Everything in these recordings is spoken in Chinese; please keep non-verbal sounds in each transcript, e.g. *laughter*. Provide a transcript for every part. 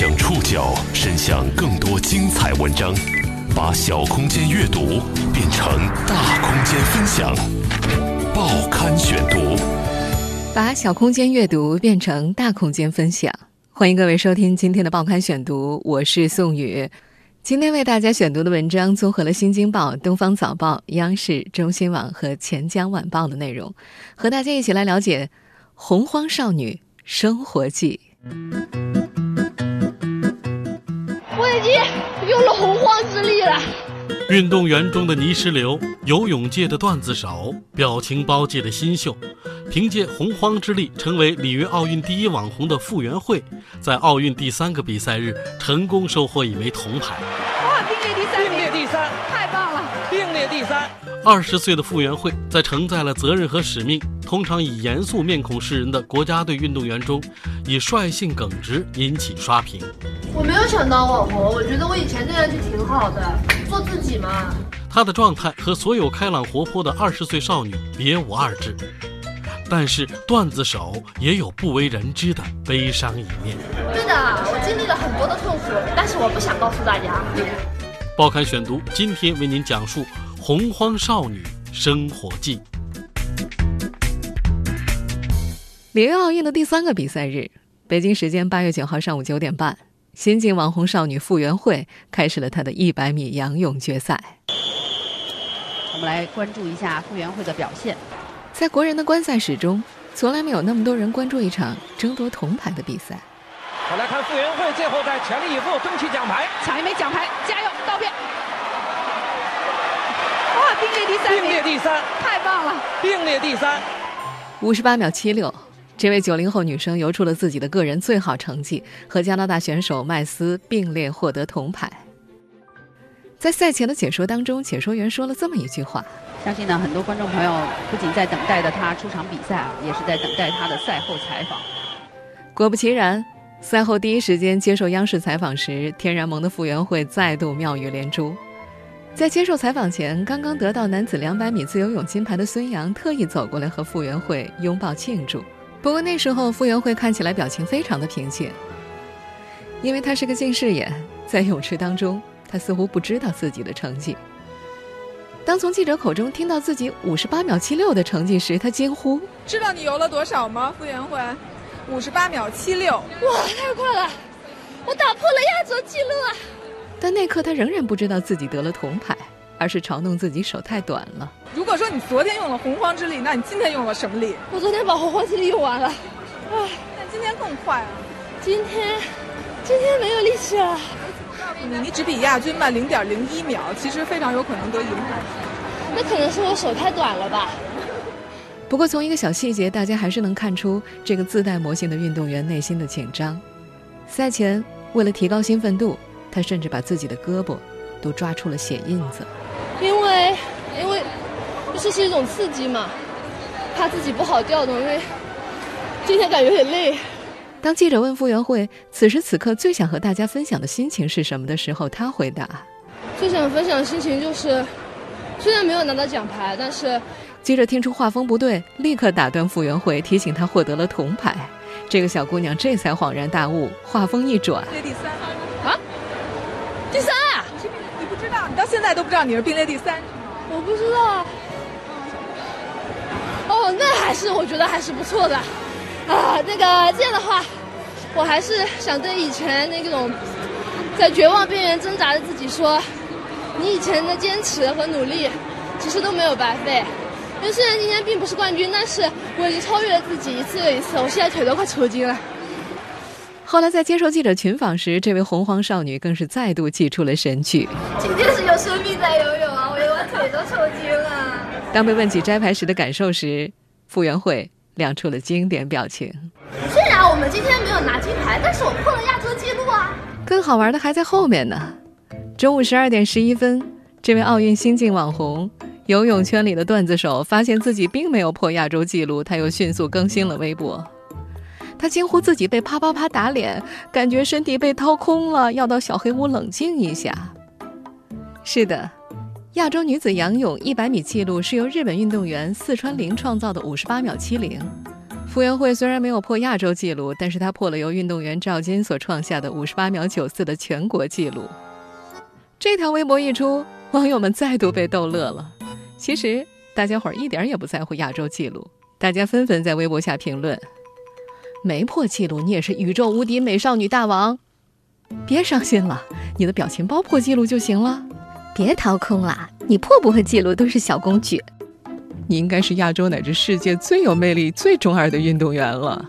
将触角伸向更多精彩文章，把小空间阅读变成大空间分享。报刊选读，把小空间阅读变成大空间分享。欢迎各位收听今天的报刊选读，我是宋宇。今天为大家选读的文章综合了《新京报》《东方早报》、央视、中新网和钱江晚报的内容，和大家一起来了解《洪荒少女生活记》。经用了洪荒之力了。运动员中的泥石流，游泳界的段子手，表情包界的新秀，凭借洪荒之力成为里约奥运第一网红的傅园慧，在奥运第三个比赛日成功收获一枚铜牌。哇，并列第三，并列第三，太棒了！并列第三。二十岁的傅园慧在承载了责任和使命，通常以严肃面孔示人的国家队运动员中，以率性耿直引起刷屏。我没有想当网红，我觉得我以前那样就挺好的，做自己嘛。她的状态和所有开朗活泼的二十岁少女别无二致，但是段子手也有不为人知的悲伤一面。对的，我经历了很多的痛苦，但是我不想告诉大家。报刊选读今天为您讲述。洪荒少女生活记。里约奥运的第三个比赛日，北京时间八月九号上午九点半，新晋网红少女傅园慧开始了她的一百米仰泳决赛。我们来关注一下傅园慧的表现。在国人的观赛史中，从来没有那么多人关注一场争夺铜牌的比赛。我来看傅园慧最后在全力以赴争取奖牌，抢一枚奖牌，加油，道别。并列第三，并列第三，太棒了！并列第三，五十八秒七六，这位九零后女生游出了自己的个人最好成绩，和加拿大选手麦斯并列获得铜牌。在赛前的解说当中，解说员说了这么一句话：相信呢，很多观众朋友不仅在等待着她出场比赛啊，也是在等待她的赛后采访。果不其然，赛后第一时间接受央视采访时，天然萌的傅园慧再度妙语连珠。在接受采访前，刚刚得到男子两百米自由泳金牌的孙杨特意走过来和傅园慧拥抱庆祝。不过那时候傅园慧看起来表情非常的平静，因为她是个近视眼，在泳池当中，她似乎不知道自己的成绩。当从记者口中听到自己五十八秒七六的成绩时，她惊呼：“知道你游了多少吗？傅园慧，五十八秒七六！哇，太快了！我打破了亚洲纪录啊！”但那刻他仍然不知道自己得了铜牌，而是嘲弄自己手太短了。如果说你昨天用了洪荒之力，那你今天用了什么力？我昨天把洪荒之力用完了，唉，那今天更快了。今天，今天没有力气了。你你只比亚军慢零点零一秒，其实非常有可能得银牌。那可能是我手太短了吧。不过从一个小细节，大家还是能看出这个自带魔性的运动员内心的紧张。赛前，为了提高兴奋度。他甚至把自己的胳膊都抓出了血印子，因为因为这是一种刺激嘛，怕自己不好调动，因为今天感觉有点累。当记者问傅园慧此时此刻最想和大家分享的心情是什么的时候，他回答：最想分享的心情就是，虽然没有拿到奖牌，但是……记者听出画风不对，立刻打断傅园慧，提醒她获得了铜牌。这个小姑娘这才恍然大悟，话锋一转。第三。你到现在都不知道你是并列第三，我不知道。哦，那还是我觉得还是不错的。啊，那个这样的话，我还是想对以前那种在绝望边缘挣扎的自己说：你以前的坚持和努力，其实都没有白费。因为虽然今天并不是冠军，但是我已经超越了自己一次又一次。我现在腿都快抽筋了。后来在接受记者群访时，这位洪荒少女更是再度祭出了神曲。生命在游泳啊！我我腿都抽筋了。当被问起摘牌时的感受时，傅园慧亮出了经典表情。虽然我们今天没有拿金牌，但是我破了亚洲纪录啊！更好玩的还在后面呢。中午十二点十一分，这位奥运新晋网红、游泳圈里的段子手发现自己并没有破亚洲纪录，他又迅速更新了微博。他惊呼自己被啪啪啪打脸，感觉身体被掏空了，要到小黑屋冷静一下。是的，亚洲女子仰泳一百米纪录是由日本运动员四川绫创造的五十八秒七零。傅园慧虽然没有破亚洲纪录，但是她破了由运动员赵金所创下的五十八秒九四的全国纪录。这条微博一出，网友们再度被逗乐了。其实大家伙儿一点也不在乎亚洲纪录，大家纷纷在微博下评论：“没破纪录，你也是宇宙无敌美少女大王。别伤心了，你的表情包破纪录就行了。别掏空了，你破不破纪录都是小公举。”你应该是亚洲乃至世界最有魅力、最中二的运动员了。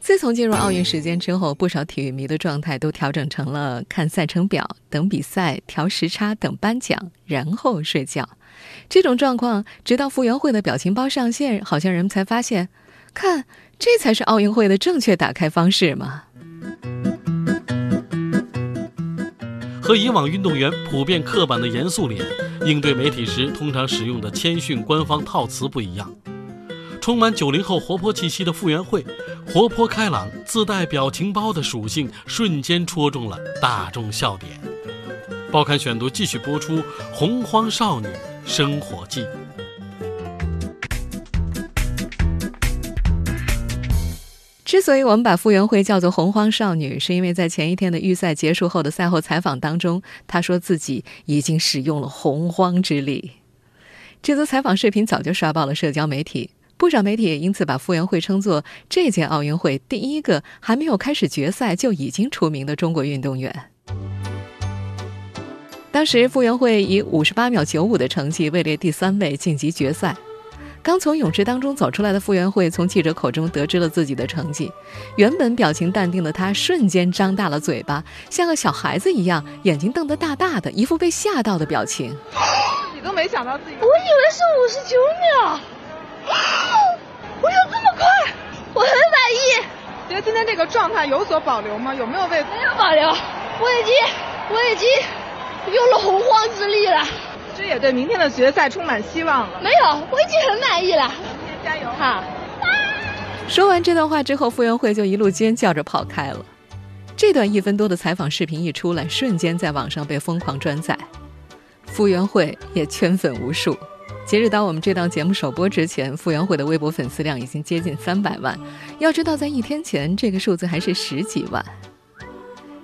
自从进入奥运时间之后，不少体育迷的状态都调整成了看赛程表、等比赛、调时差、等颁奖，然后睡觉。这种状况，直到傅园慧的表情包上线，好像人们才发现，看，这才是奥运会的正确打开方式嘛。和以往运动员普遍刻板的严肃脸，应对媒体时通常使用的谦逊官方套词不一样。充满九零后活泼气息的傅园慧，活泼开朗、自带表情包的属性，瞬间戳中了大众笑点。报刊选读继续播出《洪荒少女生活记》。之所以我们把傅园慧叫做“洪荒少女”，是因为在前一天的预赛结束后的赛后采访当中，她说自己已经使用了洪荒之力。这则采访视频早就刷爆了社交媒体，不少媒体也因此把傅园慧称作这届奥运会第一个还没有开始决赛就已经出名的中国运动员。当时，傅园慧以五十八秒九五的成绩位列第三位晋级决赛。刚从泳池当中走出来的傅园慧，从记者口中得知了自己的成绩。原本表情淡定的她，瞬间张大了嘴巴，像个小孩子一样，眼睛瞪得大大的，一副被吓到的表情。你都没想到自己，我以为是五十九秒，我有这么快，我很满意。觉得今天这个状态有所保留吗？有没有为？没有保留，我已经，我已经用了洪荒之力了。这也对明天的决赛充满希望了。没有，我已经很满意了。明天加油！好。说完这段话之后，傅园慧就一路尖叫着跑开了。这段一分多的采访视频一出来，瞬间在网上被疯狂转载，傅园慧也圈粉无数。截止到我们这档节目首播之前，傅园慧的微博粉丝量已经接近三百万。要知道，在一天前，这个数字还是十几万。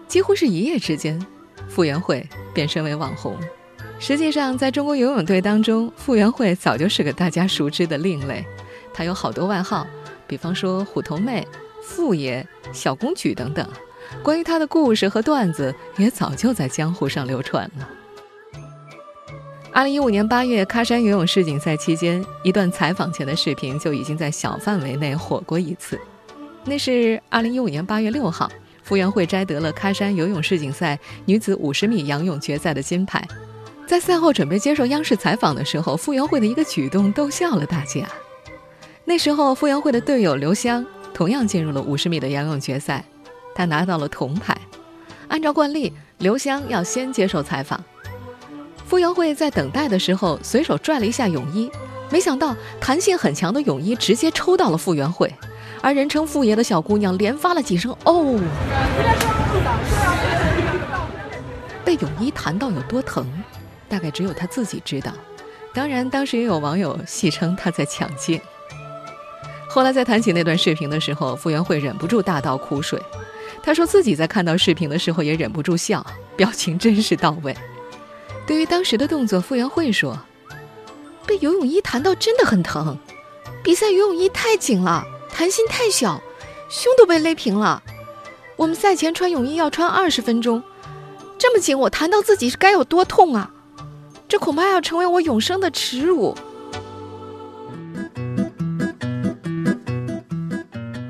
几乎是一夜之间，傅园慧便身为网红。实际上，在中国游泳队当中，傅园慧早就是个大家熟知的另类。她有好多外号，比方说“虎头妹”“傅爷”“小公举”等等。关于她的故事和段子，也早就在江湖上流传了。二零一五年八月，喀山游泳世锦赛期间，一段采访前的视频就已经在小范围内火过一次。那是二零一五年八月六号，傅园慧摘得了喀山游泳世锦赛女子五十米仰泳决赛的金牌。在赛后准备接受央视采访的时候，傅园慧的一个举动逗笑了大家。那时候，傅园慧的队友刘湘同样进入了五十米的仰泳决赛，她拿到了铜牌。按照惯例，刘湘要先接受采访。傅园慧在等待的时候，随手拽了一下泳衣，没想到弹性很强的泳衣直接抽到了傅园慧，而人称“傅爷”的小姑娘连发了几声“哦 *laughs* ”，被泳衣弹到有多疼。大概只有他自己知道，当然，当时也有网友戏称他在抢镜。后来在谈起那段视频的时候，傅园慧忍不住大倒苦水。他说自己在看到视频的时候也忍不住笑，表情真是到位。对于当时的动作，傅园慧说：“被游泳衣弹到真的很疼，比赛游泳衣太紧了，弹性太小，胸都被勒平了。我们赛前穿泳衣要穿二十分钟，这么紧，我弹到自己该有多痛啊！”这恐怕要成为我永生的耻辱。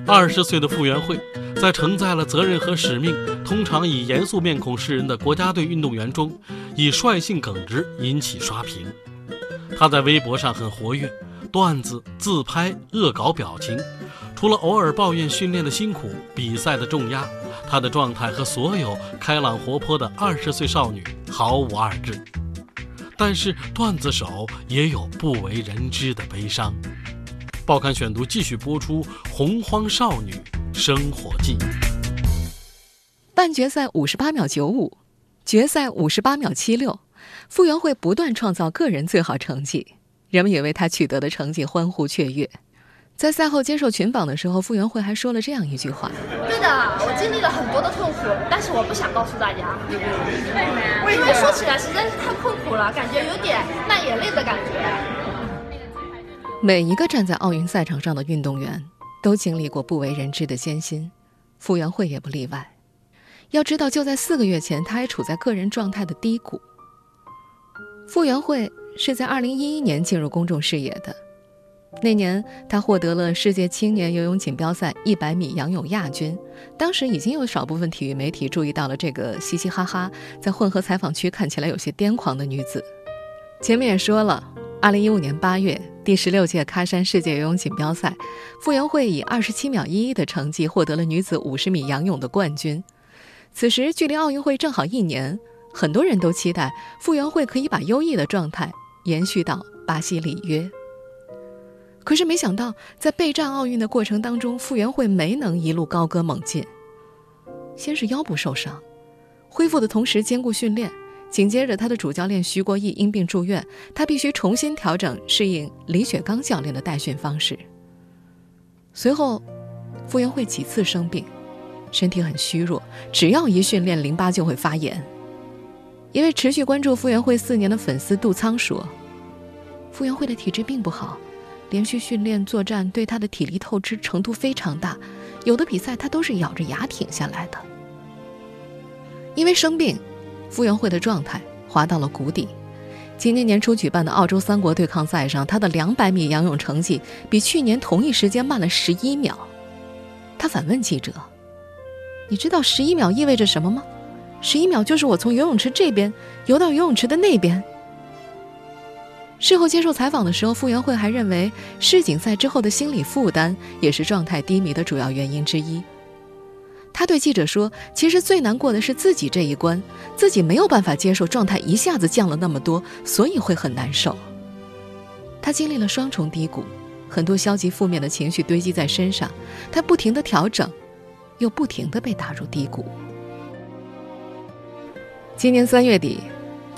二十岁的傅园慧，在承载了责任和使命、通常以严肃面孔示人的国家队运动员中，以率性耿直引起刷屏。他在微博上很活跃，段子、自拍、恶搞表情，除了偶尔抱怨训练的辛苦、比赛的重压，他的状态和所有开朗活泼的二十岁少女毫无二致。但是段子手也有不为人知的悲伤。报刊选读继续播出《洪荒少女生活记》。半决赛五十八秒九五，决赛五十八秒七六，傅园慧不断创造个人最好成绩，人们也为她取得的成绩欢呼雀跃。在赛后接受群访的时候，傅园慧还说了这样一句话：“对的，我经历了很多的痛苦，但是我不想告诉大家，因为说起来实在是太痛苦了，感觉有点卖眼泪的感觉。”每一个站在奥运赛场上的运动员都经历过不为人知的艰辛，傅园慧也不例外。要知道，就在四个月前，她还处在个人状态的低谷。傅园慧是在2011年进入公众视野的。那年，他获得了世界青年游泳锦标赛100米仰泳亚军。当时已经有少部分体育媒体注意到了这个嘻嘻哈哈，在混合采访区看起来有些癫狂的女子。前面也说了，2015年8月，第十六届喀山世界游泳锦标赛，傅园慧以27秒11的成绩获得了女子50米仰泳的冠军。此时距离奥运会正好一年，很多人都期待傅园慧可以把优异的状态延续到巴西里约。可是没想到，在备战奥运的过程当中，傅园慧没能一路高歌猛进。先是腰部受伤，恢复的同时兼顾训练，紧接着他的主教练徐国义因病住院，他必须重新调整适应李雪刚教练的带训方式。随后，傅园慧几次生病，身体很虚弱，只要一训练，淋巴就会发炎。一位持续关注傅园慧四年的粉丝杜仓说：“傅园慧的体质并不好。”连续训练作战对他的体力透支程度非常大，有的比赛他都是咬着牙挺下来的。因为生病，傅园慧的状态滑到了谷底。今年年初举办的澳洲三国对抗赛上，他的200米仰泳成绩比去年同一时间慢了11秒。他反问记者：“你知道11秒意味着什么吗？”11 秒就是我从游泳池这边游到游泳池的那边。事后接受采访的时候，傅园慧还认为世锦赛之后的心理负担也是状态低迷的主要原因之一。他对记者说：“其实最难过的是自己这一关，自己没有办法接受状态一下子降了那么多，所以会很难受。”他经历了双重低谷，很多消极负面的情绪堆积在身上，他不停的调整，又不停的被打入低谷。今年三月底。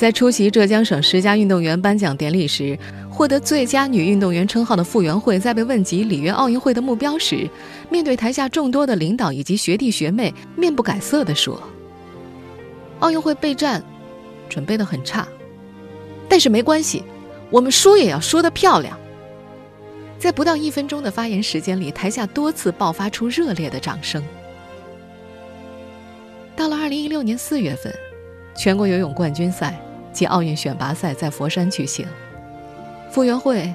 在出席浙江省十佳运动员颁奖典礼时，获得最佳女运动员称号的傅园慧，在被问及里约奥运会的目标时，面对台下众多的领导以及学弟学妹，面不改色地说：“奥运会备战准备得很差，但是没关系，我们输也要输得漂亮。”在不到一分钟的发言时间里，台下多次爆发出热烈的掌声。到了二零一六年四月份，全国游泳冠军赛。及奥运选拔赛在佛山举行，傅园慧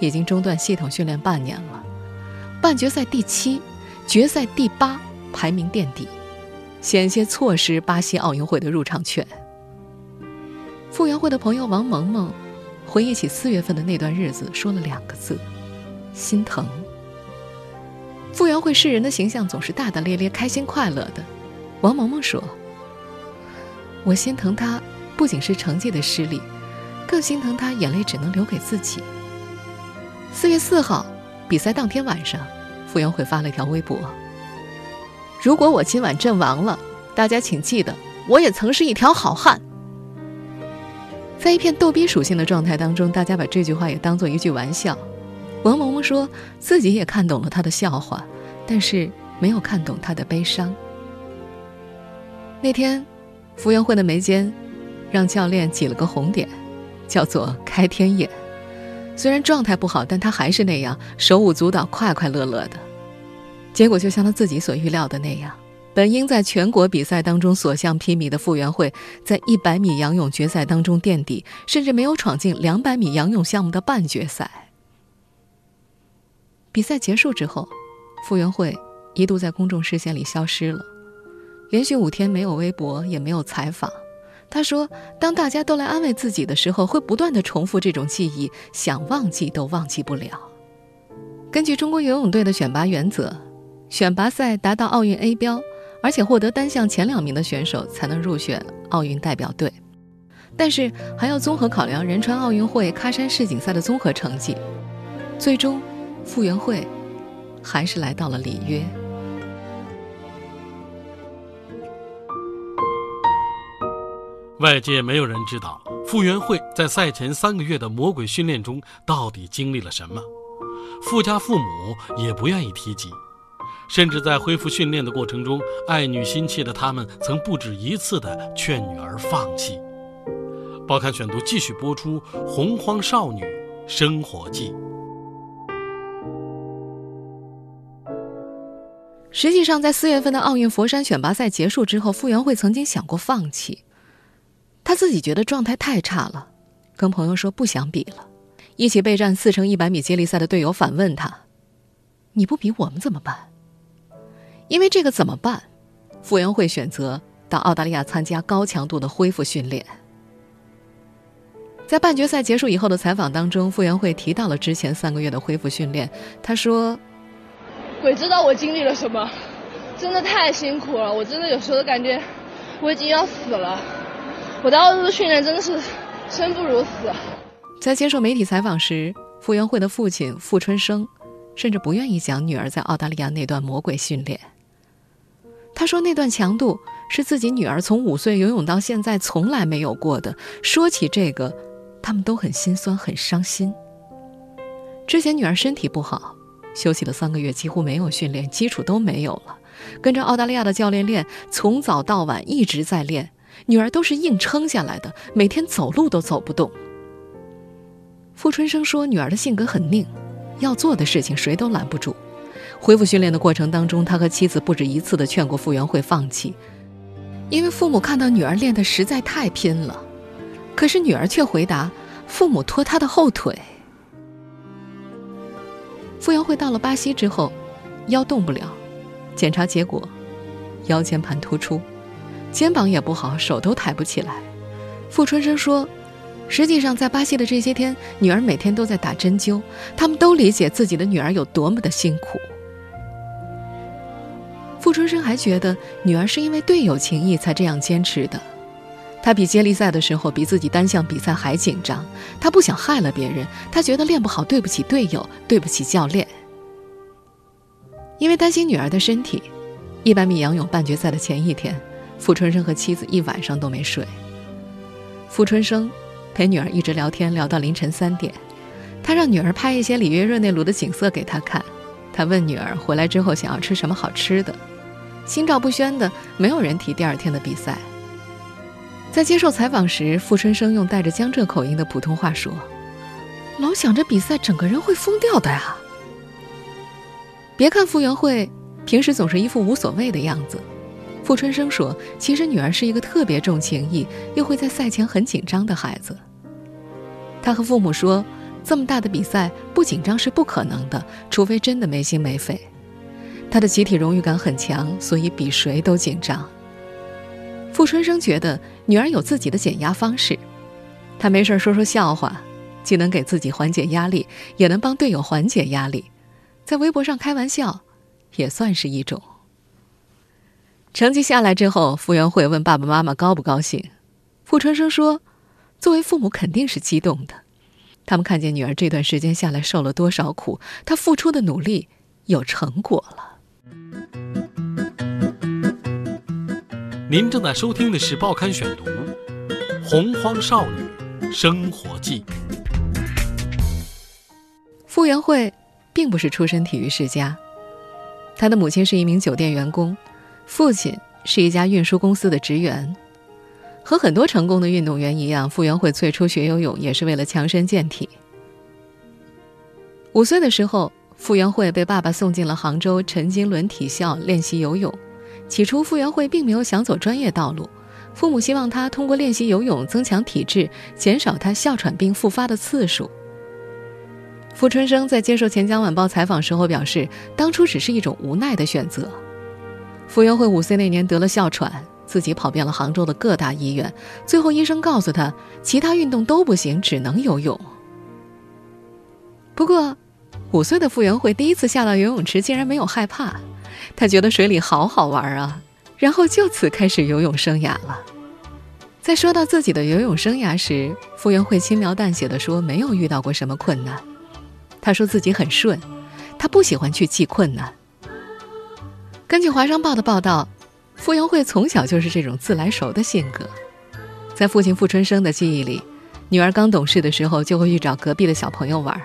已经中断系统训练半年了，半决赛第七，决赛第八，排名垫底，险些错失巴西奥运会的入场券。傅园慧的朋友王萌萌回忆起四月份的那段日子，说了两个字：心疼。傅园慧世人的形象总是大大咧咧、开心快乐的，王萌萌说：“我心疼她。”不仅是成绩的失利，更心疼他眼泪只能留给自己。四月四号，比赛当天晚上，傅园慧发了一条微博：“如果我今晚阵亡了，大家请记得，我也曾是一条好汉。”在一片逗逼属性的状态当中，大家把这句话也当做一句玩笑。王萌萌说自己也看懂了他的笑话，但是没有看懂他的悲伤。那天，傅园慧的眉间。让教练挤了个红点，叫做开天眼。虽然状态不好，但他还是那样手舞足蹈、快快乐乐的。结果就像他自己所预料的那样，本应在全国比赛当中所向披靡的傅园慧，在100米仰泳决赛当中垫底，甚至没有闯进200米仰泳项目的半决赛。比赛结束之后，傅园慧一度在公众视线里消失了，连续五天没有微博，也没有采访。他说：“当大家都来安慰自己的时候，会不断的重复这种记忆，想忘记都忘记不了。”根据中国游泳队的选拔原则，选拔赛达到奥运 A 标，而且获得单项前两名的选手才能入选奥运代表队。但是还要综合考量仁川奥运会、喀山世锦赛的综合成绩。最终，傅园慧还是来到了里约。外界没有人知道，傅园慧在赛前三个月的魔鬼训练中到底经历了什么？傅家父母也不愿意提及，甚至在恢复训练的过程中，爱女心切的他们曾不止一次地劝女儿放弃。报刊选读继续播出《洪荒少女生活记》。实际上，在四月份的奥运佛山选拔赛结束之后，傅园慧曾经想过放弃。他自己觉得状态太差了，跟朋友说不想比了。一起备战四乘一百米接力赛的队友反问他：“你不比我们怎么办？”因为这个怎么办，傅园慧选择到澳大利亚参加高强度的恢复训练。在半决赛结束以后的采访当中，傅园慧提到了之前三个月的恢复训练。她说。鬼知道我经历了什么，真的太辛苦了。我真的有时候感觉我已经要死了。我的奥运训练真的是生不如死。在接受媒体采访时，傅园慧的父亲傅春生甚至不愿意讲女儿在澳大利亚那段魔鬼训练。他说那段强度是自己女儿从五岁游泳到现在从来没有过的。说起这个，他们都很心酸，很伤心。之前女儿身体不好。休息了三个月，几乎没有训练，基础都没有了。跟着澳大利亚的教练练，从早到晚一直在练。女儿都是硬撑下来的，每天走路都走不动。傅春生说：“女儿的性格很拧，要做的事情谁都拦不住。”恢复训练的过程当中，他和妻子不止一次的劝过傅园慧放弃，因为父母看到女儿练的实在太拼了。可是女儿却回答：“父母拖她的后腿。”傅园慧到了巴西之后，腰动不了，检查结果，腰间盘突出，肩膀也不好，手都抬不起来。傅春生说：“实际上，在巴西的这些天，女儿每天都在打针灸，他们都理解自己的女儿有多么的辛苦。”傅春生还觉得女儿是因为队友情谊才这样坚持的。他比接力赛的时候比自己单项比赛还紧张，他不想害了别人，他觉得练不好对不起队友，对不起教练。因为担心女儿的身体，一百米仰泳半决赛的前一天，傅春生和妻子一晚上都没睡。傅春生陪女儿一直聊天，聊到凌晨三点，他让女儿拍一些里约热内卢的景色给他看，他问女儿回来之后想要吃什么好吃的，心照不宣的，没有人提第二天的比赛。在接受采访时，傅春生用带着江浙口音的普通话说：“老想着比赛，整个人会疯掉的呀。”别看傅园慧平时总是一副无所谓的样子，傅春生说：“其实女儿是一个特别重情义，又会在赛前很紧张的孩子。”他和父母说：“这么大的比赛不紧张是不可能的，除非真的没心没肺。”他的集体荣誉感很强，所以比谁都紧张。傅春生觉得女儿有自己的减压方式，他没事说说笑话，既能给自己缓解压力，也能帮队友缓解压力，在微博上开玩笑，也算是一种。成绩下来之后，傅园慧问爸爸妈妈高不高兴，傅春生说，作为父母肯定是激动的，他们看见女儿这段时间下来受了多少苦，她付出的努力有成果了。您正在收听的是《报刊选读》，《洪荒少女生活记》。傅园慧并不是出身体育世家，她的母亲是一名酒店员工，父亲是一家运输公司的职员。和很多成功的运动员一样，傅园慧最初学游泳也是为了强身健体。五岁的时候，傅园慧被爸爸送进了杭州陈经纶体校练习游泳。起初，傅园慧并没有想走专业道路，父母希望他通过练习游泳增强体质，减少他哮喘病复发的次数。傅春生在接受《钱江晚报》采访时候表示，当初只是一种无奈的选择。傅园慧五岁那年得了哮喘，自己跑遍了杭州的各大医院，最后医生告诉他，其他运动都不行，只能游泳。不过，五岁的傅园慧第一次下到游泳池，竟然没有害怕。他觉得水里好好玩啊，然后就此开始游泳生涯了。在说到自己的游泳生涯时，傅园慧轻描淡写的说：“没有遇到过什么困难。”他说自己很顺，他不喜欢去记困难。根据《华商报》的报道，傅园慧从小就是这种自来熟的性格。在父亲傅春生的记忆里，女儿刚懂事的时候，就会去找隔壁的小朋友玩。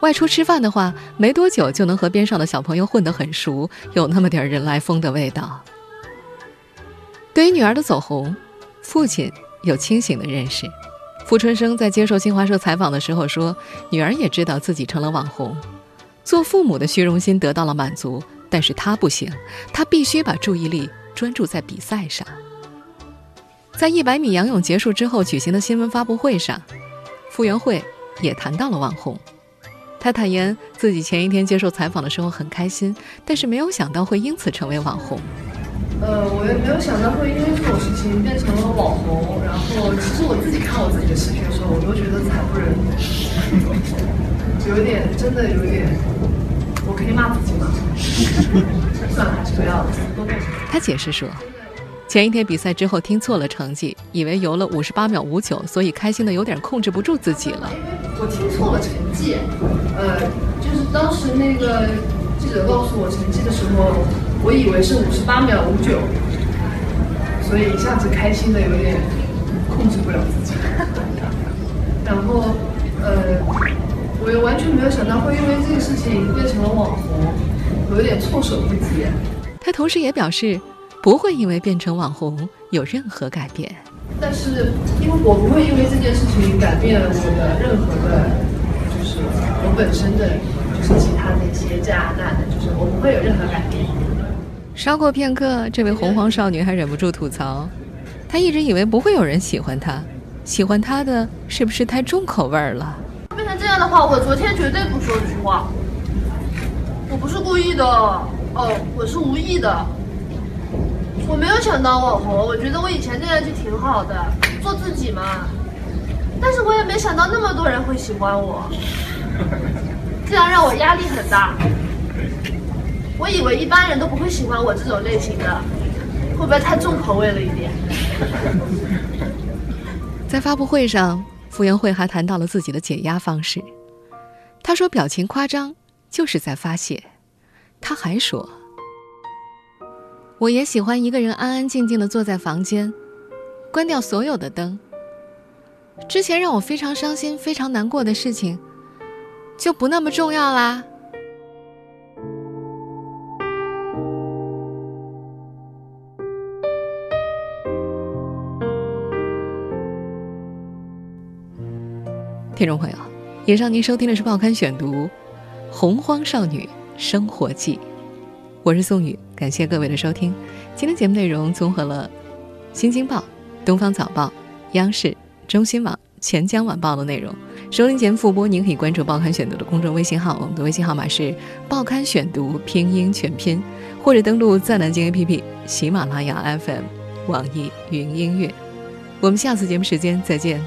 外出吃饭的话，没多久就能和边上的小朋友混得很熟，有那么点人来疯的味道。对于女儿的走红，父亲有清醒的认识。傅春生在接受新华社采访的时候说：“女儿也知道自己成了网红，做父母的虚荣心得到了满足，但是他不行，他必须把注意力专注在比赛上。”在一百米仰泳结束之后举行的新闻发布会上，傅园慧也谈到了网红。他坦言自己前一天接受采访的时候很开心，但是没有想到会因此成为网红。呃，我也没有想到会因为这种事情变成了网红。然后，其实我自己看我自己的视频的时候，我都觉得惨不忍睹，*laughs* 有点，真的有点，我可以骂自己吗？*laughs* 算了，还是不要了。他解释说。前一天比赛之后听错了成绩，以为游了五十八秒五九，所以开心的有点控制不住自己了。我听错了成绩，呃，就是当时那个记者告诉我成绩的时候，我以为是五十八秒五九，所以一下子开心的有点控制不了自己。*laughs* 然后，呃，我也完全没有想到会因为这个事情变成了网红，我有点措手不及。他同时也表示。不会因为变成网红有任何改变，但是因为我不会因为这件事情改变我的任何的，就是我本身的，就是其他的一些加拿大的，就是我不会有任何改变。稍过片刻，这位洪荒少女还忍不住吐槽，她一直以为不会有人喜欢她，喜欢她的是不是太重口味了？这样的话，我昨天绝对不说这句话，我不是故意的，哦，我是无意的。我没有想当网红，我觉得我以前那样就挺好的，做自己嘛。但是我也没想到那么多人会喜欢我，这样让我压力很大。我以为一般人都不会喜欢我这种类型的，会不会太重口味了一点？在发布会上，傅园慧还谈到了自己的解压方式。她说：“表情夸张就是在发泄。”她还说。我也喜欢一个人安安静静的坐在房间，关掉所有的灯。之前让我非常伤心、非常难过的事情，就不那么重要啦。听众朋友，以上您收听的是《报刊选读》《洪荒少女生活记》。我是宋宇，感谢各位的收听。今天节目内容综合了《新京报》《东方早报》央视、中新网、钱江晚报的内容。收听前复播，您可以关注“报刊选读”的公众微信号，我们的微信号码是“报刊选读”拼音全拼，或者登录在南京 APP、喜马拉雅 FM、网易云音乐。我们下次节目时间再见。